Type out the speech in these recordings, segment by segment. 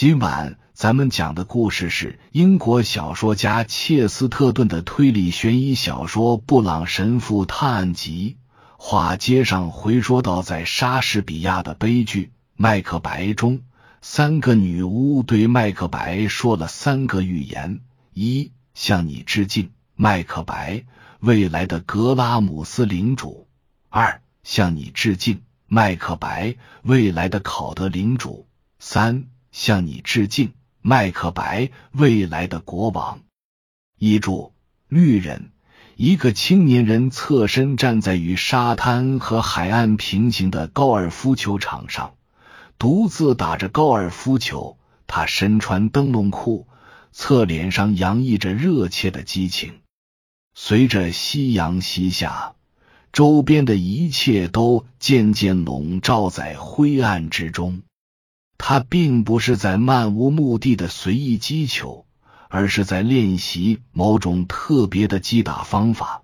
今晚咱们讲的故事是英国小说家切斯特顿的推理悬疑小说《布朗神父探案集》。话接上回说到，在莎士比亚的悲剧《麦克白》中，三个女巫对麦克白说了三个预言：一，向你致敬，麦克白，未来的格拉姆斯领主；二，向你致敬，麦克白，未来的考德领主；三。向你致敬，麦克白，未来的国王。译注：绿人，一个青年人侧身站在与沙滩和海岸平行的高尔夫球场上，独自打着高尔夫球。他身穿灯笼裤，侧脸上洋溢着热切的激情。随着夕阳西下，周边的一切都渐渐笼罩在灰暗之中。他并不是在漫无目的的随意击球，而是在练习某种特别的击打方法。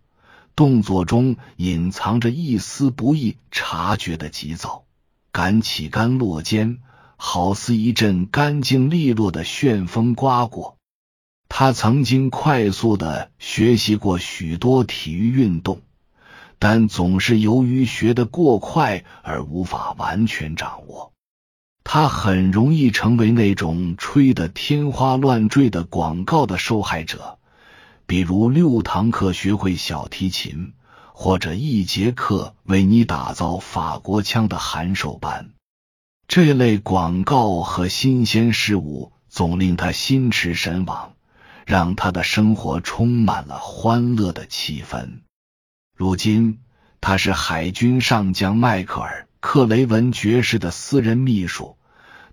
动作中隐藏着一丝不易察觉的急躁，敢起杆落肩，好似一阵干净利落的旋风刮过。他曾经快速的学习过许多体育运动，但总是由于学得过快而无法完全掌握。他很容易成为那种吹得天花乱坠的广告的受害者，比如六堂课学会小提琴，或者一节课为你打造法国腔的函授班。这类广告和新鲜事物总令他心驰神往，让他的生活充满了欢乐的气氛。如今，他是海军上将迈克尔·克雷文爵士的私人秘书。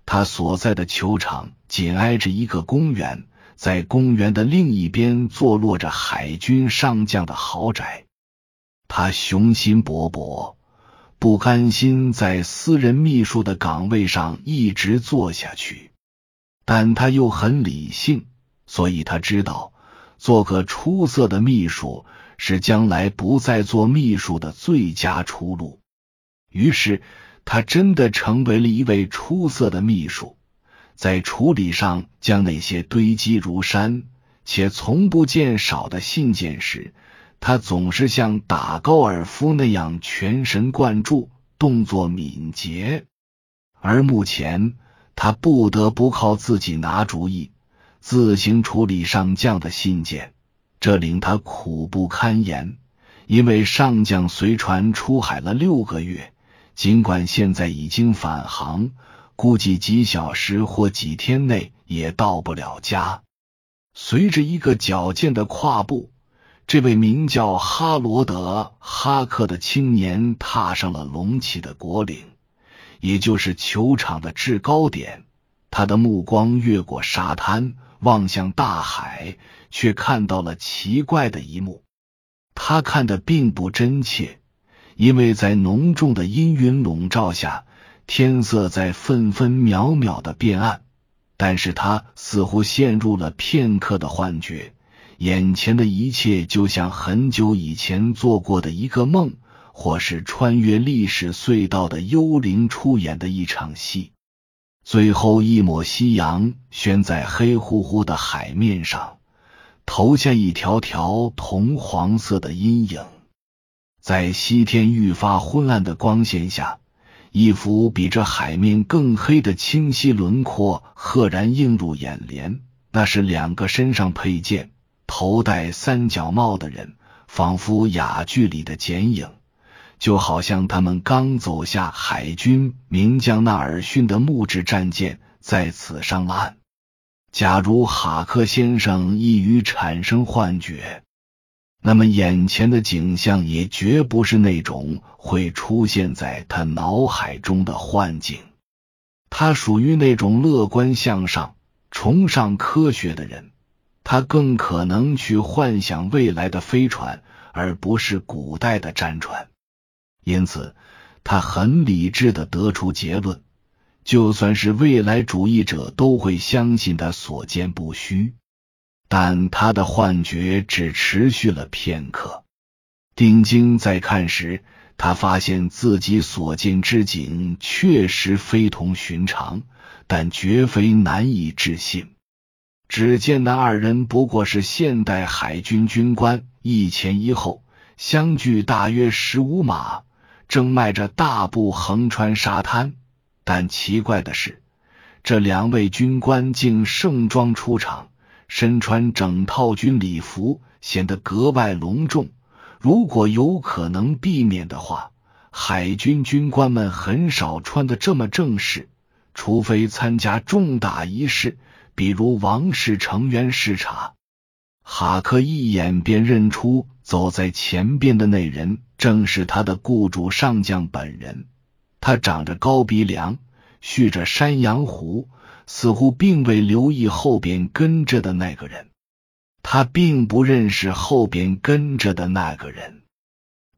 他所在的球场紧挨着一个公园，在公园的另一边坐落着海军上将的豪宅。他雄心勃勃，不甘心在私人秘书的岗位上一直做下去，但他又很理性，所以他知道做个出色的秘书是将来不再做秘书的最佳出路。于是。他真的成为了一位出色的秘书，在处理上将那些堆积如山且从不见少的信件时，他总是像打高尔夫那样全神贯注，动作敏捷。而目前，他不得不靠自己拿主意，自行处理上将的信件，这令他苦不堪言。因为上将随船出海了六个月。尽管现在已经返航，估计几小时或几天内也到不了家。随着一个矫健的跨步，这位名叫哈罗德·哈克的青年踏上了隆起的国岭，也就是球场的制高点。他的目光越过沙滩，望向大海，却看到了奇怪的一幕。他看的并不真切。因为在浓重的阴云笼罩下，天色在分分秒秒的变暗。但是他似乎陷入了片刻的幻觉，眼前的一切就像很久以前做过的一个梦，或是穿越历史隧道的幽灵出演的一场戏。最后一抹夕阳悬在黑乎乎的海面上，投下一条条铜黄色的阴影。在西天愈发昏暗的光线下，一幅比这海面更黑的清晰轮廓赫然映入眼帘。那是两个身上佩剑、头戴三角帽的人，仿佛哑剧里的剪影，就好像他们刚走下海军名将纳尔逊的木质战舰，在此上岸。假如哈克先生易于产生幻觉。那么，眼前的景象也绝不是那种会出现在他脑海中的幻境。他属于那种乐观向上、崇尚科学的人。他更可能去幻想未来的飞船，而不是古代的战船。因此，他很理智的得出结论：就算是未来主义者，都会相信他所见不虚。但他的幻觉只持续了片刻。定睛再看时，他发现自己所见之景确实非同寻常，但绝非难以置信。只见那二人不过是现代海军军官，一前一后，相距大约十五码，正迈着大步横穿沙滩。但奇怪的是，这两位军官竟盛装出场，身穿整套军礼服，显得格外隆重。如果有可能避免的话，海军军官们很少穿的这么正式，除非参加重大仪式，比如王室成员视察。哈克一眼便认出走在前边的那人正是他的雇主上将本人。他长着高鼻梁，蓄着山羊胡，似乎并未留意后边跟着的那个人。他并不认识后边跟着的那个人，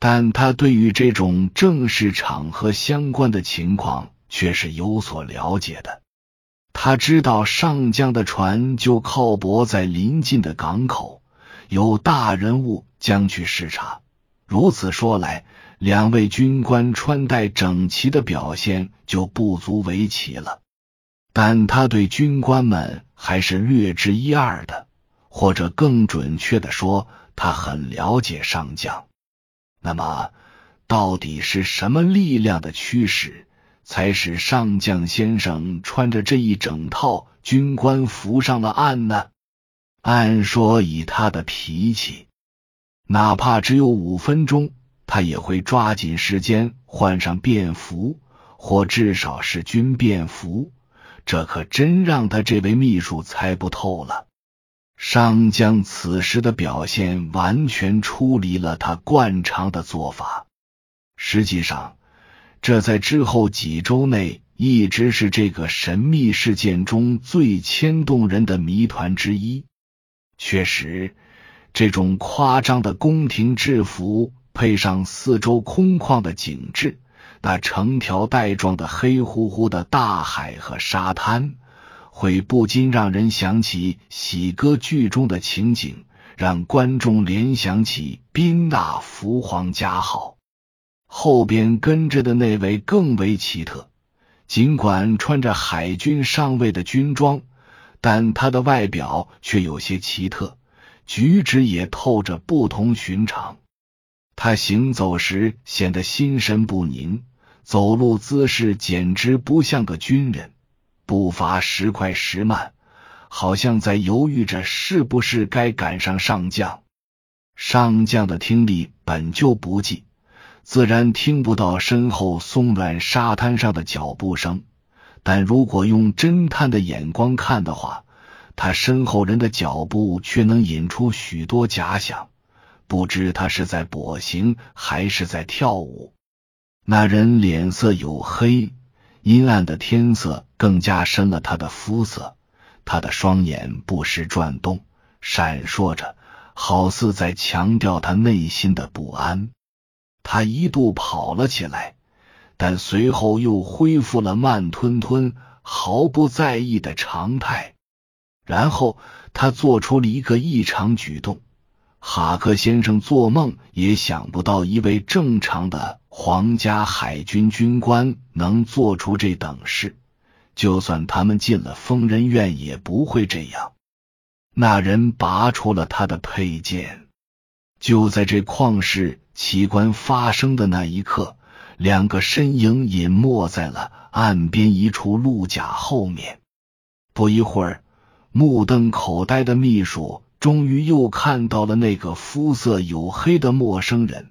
但他对于这种正式场合相关的情况却是有所了解的。他知道上将的船就靠泊在临近的港口，有大人物将去视察。如此说来。两位军官穿戴整齐的表现就不足为奇了，但他对军官们还是略知一二的，或者更准确的说，他很了解上将。那么，到底是什么力量的驱使，才使上将先生穿着这一整套军官服上了岸呢？按说，以他的脾气，哪怕只有五分钟。他也会抓紧时间换上便服，或至少是军便服。这可真让他这位秘书猜不透了。商将此时的表现完全出离了他惯常的做法。实际上，这在之后几周内一直是这个神秘事件中最牵动人的谜团之一。确实，这种夸张的宫廷制服。配上四周空旷的景致，那成条带状的黑乎乎的大海和沙滩，会不禁让人想起喜歌剧中的情景，让观众联想起宾纳福皇家号。后边跟着的那位更为奇特，尽管穿着海军上尉的军装，但他的外表却有些奇特，举止也透着不同寻常。他行走时显得心神不宁，走路姿势简直不像个军人，步伐时快时慢，好像在犹豫着是不是该赶上上将。上将的听力本就不济，自然听不到身后松软沙滩上的脚步声。但如果用侦探的眼光看的话，他身后人的脚步却能引出许多假想。不知他是在跛行还是在跳舞。那人脸色黝黑，阴暗的天色更加深了他的肤色。他的双眼不时转动，闪烁着，好似在强调他内心的不安。他一度跑了起来，但随后又恢复了慢吞吞、毫不在意的常态。然后他做出了一个异常举动。哈克先生做梦也想不到，一位正常的皇家海军军官能做出这等事。就算他们进了疯人院，也不会这样。那人拔出了他的佩剑。就在这旷世奇观发生的那一刻，两个身影隐没在了岸边一处鹿甲后面。不一会儿，目瞪口呆的秘书。终于又看到了那个肤色黝黑的陌生人，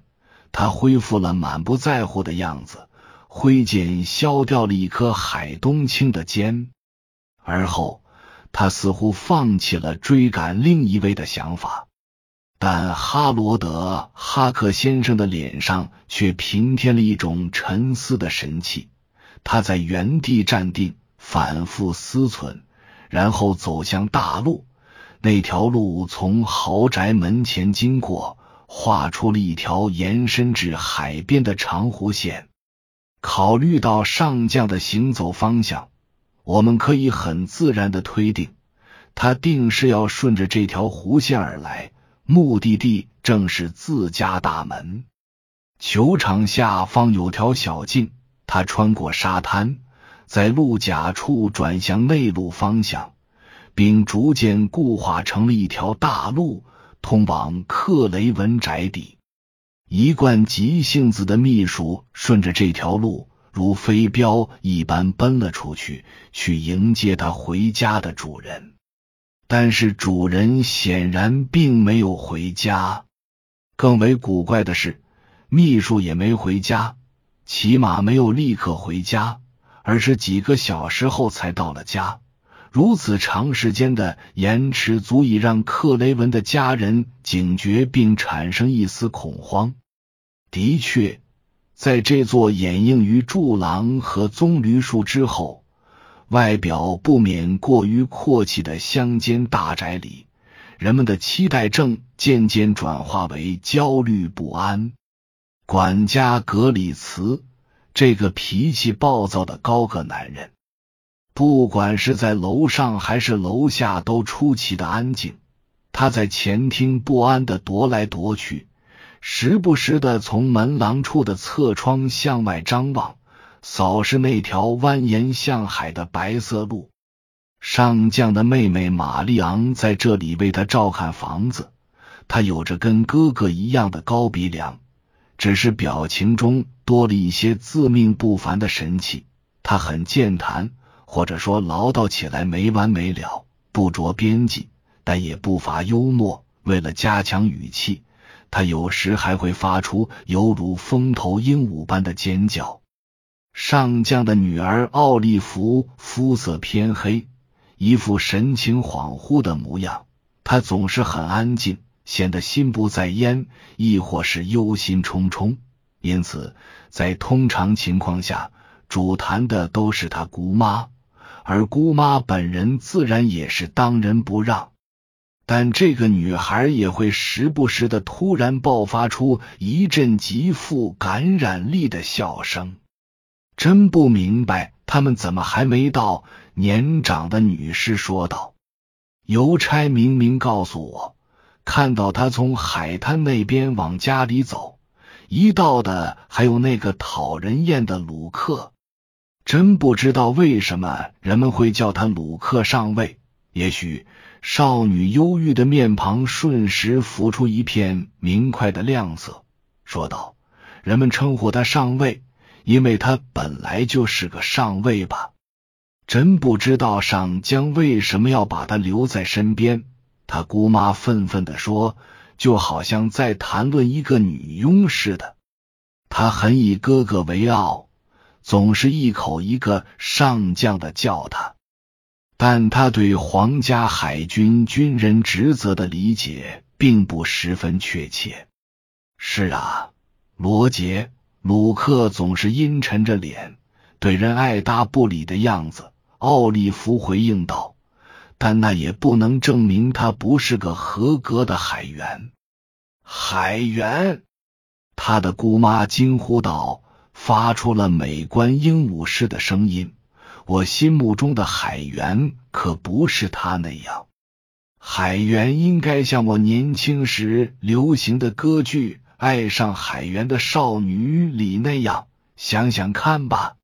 他恢复了满不在乎的样子，挥剑削掉了一颗海东青的肩，而后他似乎放弃了追赶另一位的想法。但哈罗德·哈克先生的脸上却平添了一种沉思的神气，他在原地站定，反复思忖，然后走向大路。那条路从豪宅门前经过，画出了一条延伸至海边的长弧线。考虑到上将的行走方向，我们可以很自然的推定，他定是要顺着这条弧线而来，目的地正是自家大门。球场下方有条小径，他穿过沙滩，在路甲处转向内陆方向，并逐渐固化成了一条大路，通往克雷文宅邸。一贯急性子的秘书顺着这条路，如飞镖一般奔了出去，去迎接他回家的主人。但是主人显然并没有回家。更为古怪的是，秘书也没回家，起码没有立刻回家。而是几个小时后才到了家，如此长时间的延迟，足以让克雷文的家人警觉并产生一丝恐慌。的确，在这座掩映于柱廊和棕榈树之后、外表不免过于阔气的乡间大宅里，人们的期待正渐渐转化为焦虑不安。管家格里茨。这个脾气暴躁的高个男人，不管是在楼上还是楼下，都出奇的安静。他在前厅不安的踱来踱去，时不时的从门廊处的侧窗向外张望，扫视那条蜿蜒向海的白色路。上将的妹妹玛丽昂在这里为他照看房子。他有着跟哥哥一样的高鼻梁。只是表情中多了一些自命不凡的神气。他很健谈，或者说唠叨起来没完没了，不着边际，但也不乏幽默。为了加强语气，他有时还会发出犹如风头鹦鹉般的尖叫。上将的女儿奥利弗肤色偏黑，一副神情恍惚的模样。她总是很安静。显得心不在焉，亦或是忧心忡忡。因此，在通常情况下，主谈的都是他姑妈，而姑妈本人自然也是当仁不让。但这个女孩也会时不时的突然爆发出一阵极富感染力的笑声。真不明白他们怎么还没到。年长的女士说道：“邮差明明告诉我。”看到他从海滩那边往家里走，一道的还有那个讨人厌的鲁克。真不知道为什么人们会叫他鲁克上尉。也许少女忧郁的面庞瞬时浮出一片明快的亮色，说道：“人们称呼他上尉，因为他本来就是个上尉吧？真不知道上将为什么要把他留在身边。”他姑妈愤愤的说：“就好像在谈论一个女佣似的。”他很以哥哥为傲，总是一口一个上将的叫他。但他对皇家海军军人职责的理解并不十分确切。是啊，罗杰·鲁克总是阴沉着脸，对人爱答不理的样子。奥利弗回应道。但那也不能证明他不是个合格的海员。海员！他的姑妈惊呼道，发出了美观鹦鹉似的声音。我心目中的海员可不是他那样。海员应该像我年轻时流行的歌剧《爱上海员的少女》里那样。想想看吧，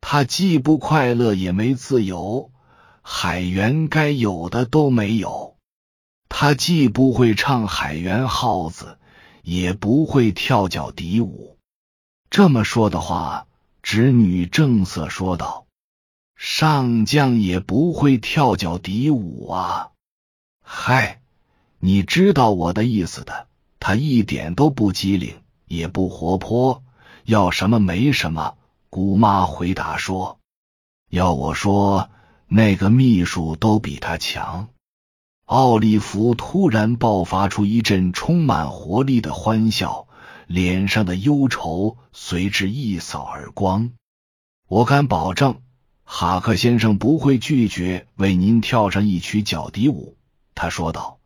他既不快乐，也没自由。海员该有的都没有，他既不会唱海员号子，也不会跳脚底舞。这么说的话，侄女正色说道：“上将也不会跳脚底舞啊！”嗨，你知道我的意思的。他一点都不机灵，也不活泼，要什么没什么。姑妈回答说：“要我说。”那个秘书都比他强。奥利弗突然爆发出一阵充满活力的欢笑，脸上的忧愁随之一扫而光。我敢保证，哈克先生不会拒绝为您跳上一曲脚底舞，他说道。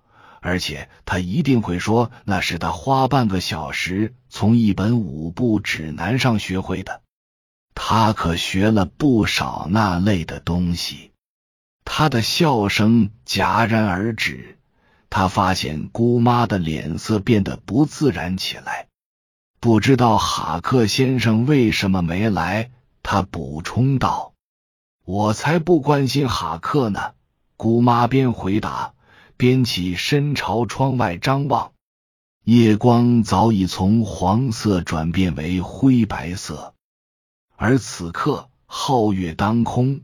而且他一定会说那是他花半个小时从一本舞步指南上学会的。他可学了不少那类的东西。他的笑声戛然而止，他发现姑妈的脸色变得不自然起来。不知道哈克先生为什么没来，他补充道。我才不关心哈克呢。姑妈边回答边起身朝窗外张望，夜光早已从黄色转变为灰白色，而此刻皓月当空，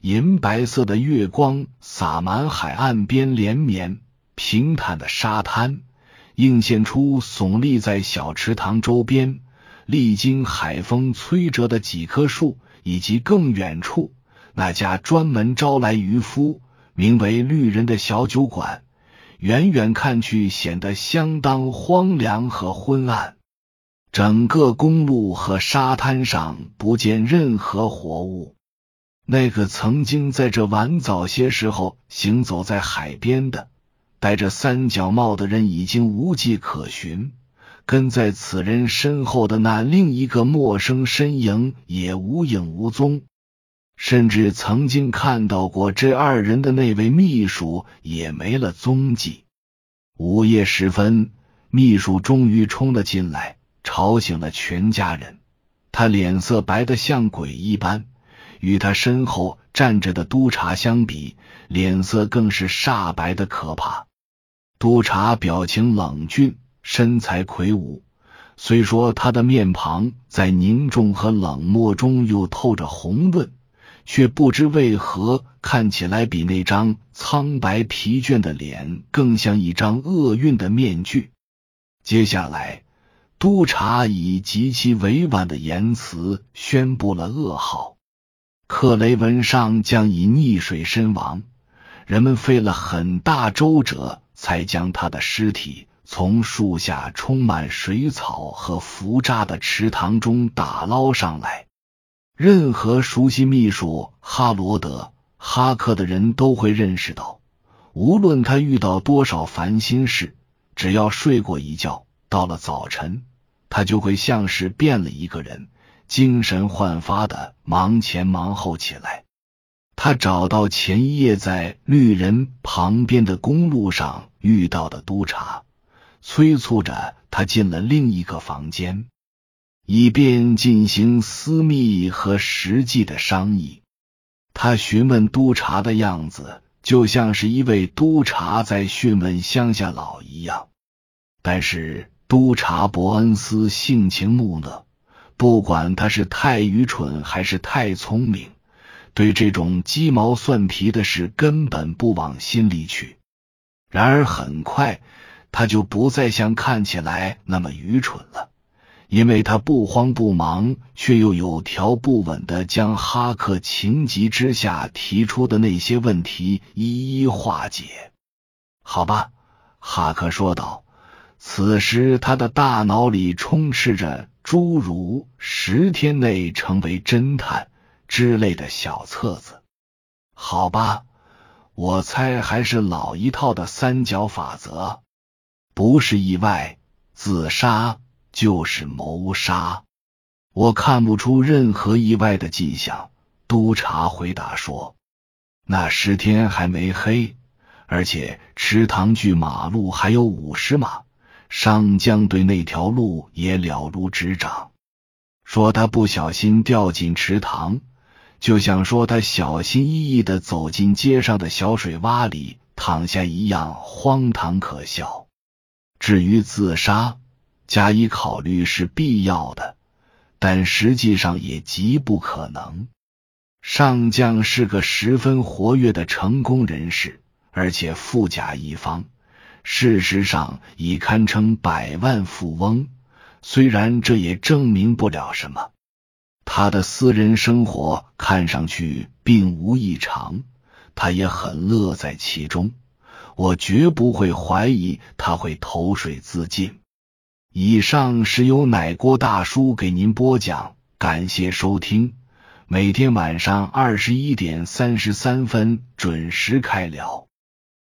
银白色的月光洒满海岸边连绵平坦的沙滩，映现出耸立在小池塘周边、历经海风摧折的几棵树，以及更远处那家专门招来渔夫。名为“绿人”的小酒馆，远远看去显得相当荒凉和昏暗。整个公路和沙滩上不见任何活物。那个曾经在这晚早些时候行走在海边的戴着三角帽的人已经无迹可寻，跟在此人身后的那另一个陌生身影也无影无踪。甚至曾经看到过这二人的那位秘书也没了踪迹。午夜时分，秘书终于冲了进来，吵醒了全家人。他脸色白得像鬼一般，与他身后站着的督察相比，脸色更是煞白的可怕。督察表情冷峻，身材魁梧，虽说他的面庞在凝重和冷漠中又透着红润。却不知为何看起来比那张苍白疲倦的脸更像一张厄运的面具。接下来，督察以极其委婉的言辞宣布了噩耗：克雷文上将以溺水身亡。人们费了很大周折，才将他的尸体从树下充满水草和浮渣的池塘中打捞上来。任何熟悉秘书哈罗德·哈克的人都会认识到，无论他遇到多少烦心事，只要睡过一觉，到了早晨，他就会像是变了一个人，精神焕发的忙前忙后起来。他找到前一夜在绿人旁边的公路上遇到的督察，催促着他进了另一个房间。以便进行私密和实际的商议。他询问督察的样子，就像是一位督察在询问乡下佬一样。但是督察伯恩斯性情木讷，不管他是太愚蠢还是太聪明，对这种鸡毛蒜皮的事根本不往心里去。然而很快，他就不再像看起来那么愚蠢了。因为他不慌不忙，却又有条不紊的将哈克情急之下提出的那些问题一一化解。好吧，哈克说道。此时他的大脑里充斥着诸如“十天内成为侦探”之类的小册子。好吧，我猜还是老一套的三角法则，不是意外，自杀。就是谋杀，我看不出任何意外的迹象。督察回答说：“那十天还没黑，而且池塘距马路还有五十码。上将对那条路也了如指掌。说他不小心掉进池塘，就像说他小心翼翼的走进街上的小水洼里躺下一样荒唐可笑。至于自杀。”加以考虑是必要的，但实际上也极不可能。上将是个十分活跃的成功人士，而且富甲一方，事实上已堪称百万富翁。虽然这也证明不了什么，他的私人生活看上去并无异常，他也很乐在其中。我绝不会怀疑他会投水自尽。以上是由奶锅大叔给您播讲，感谢收听。每天晚上二十一点三十三分准时开聊。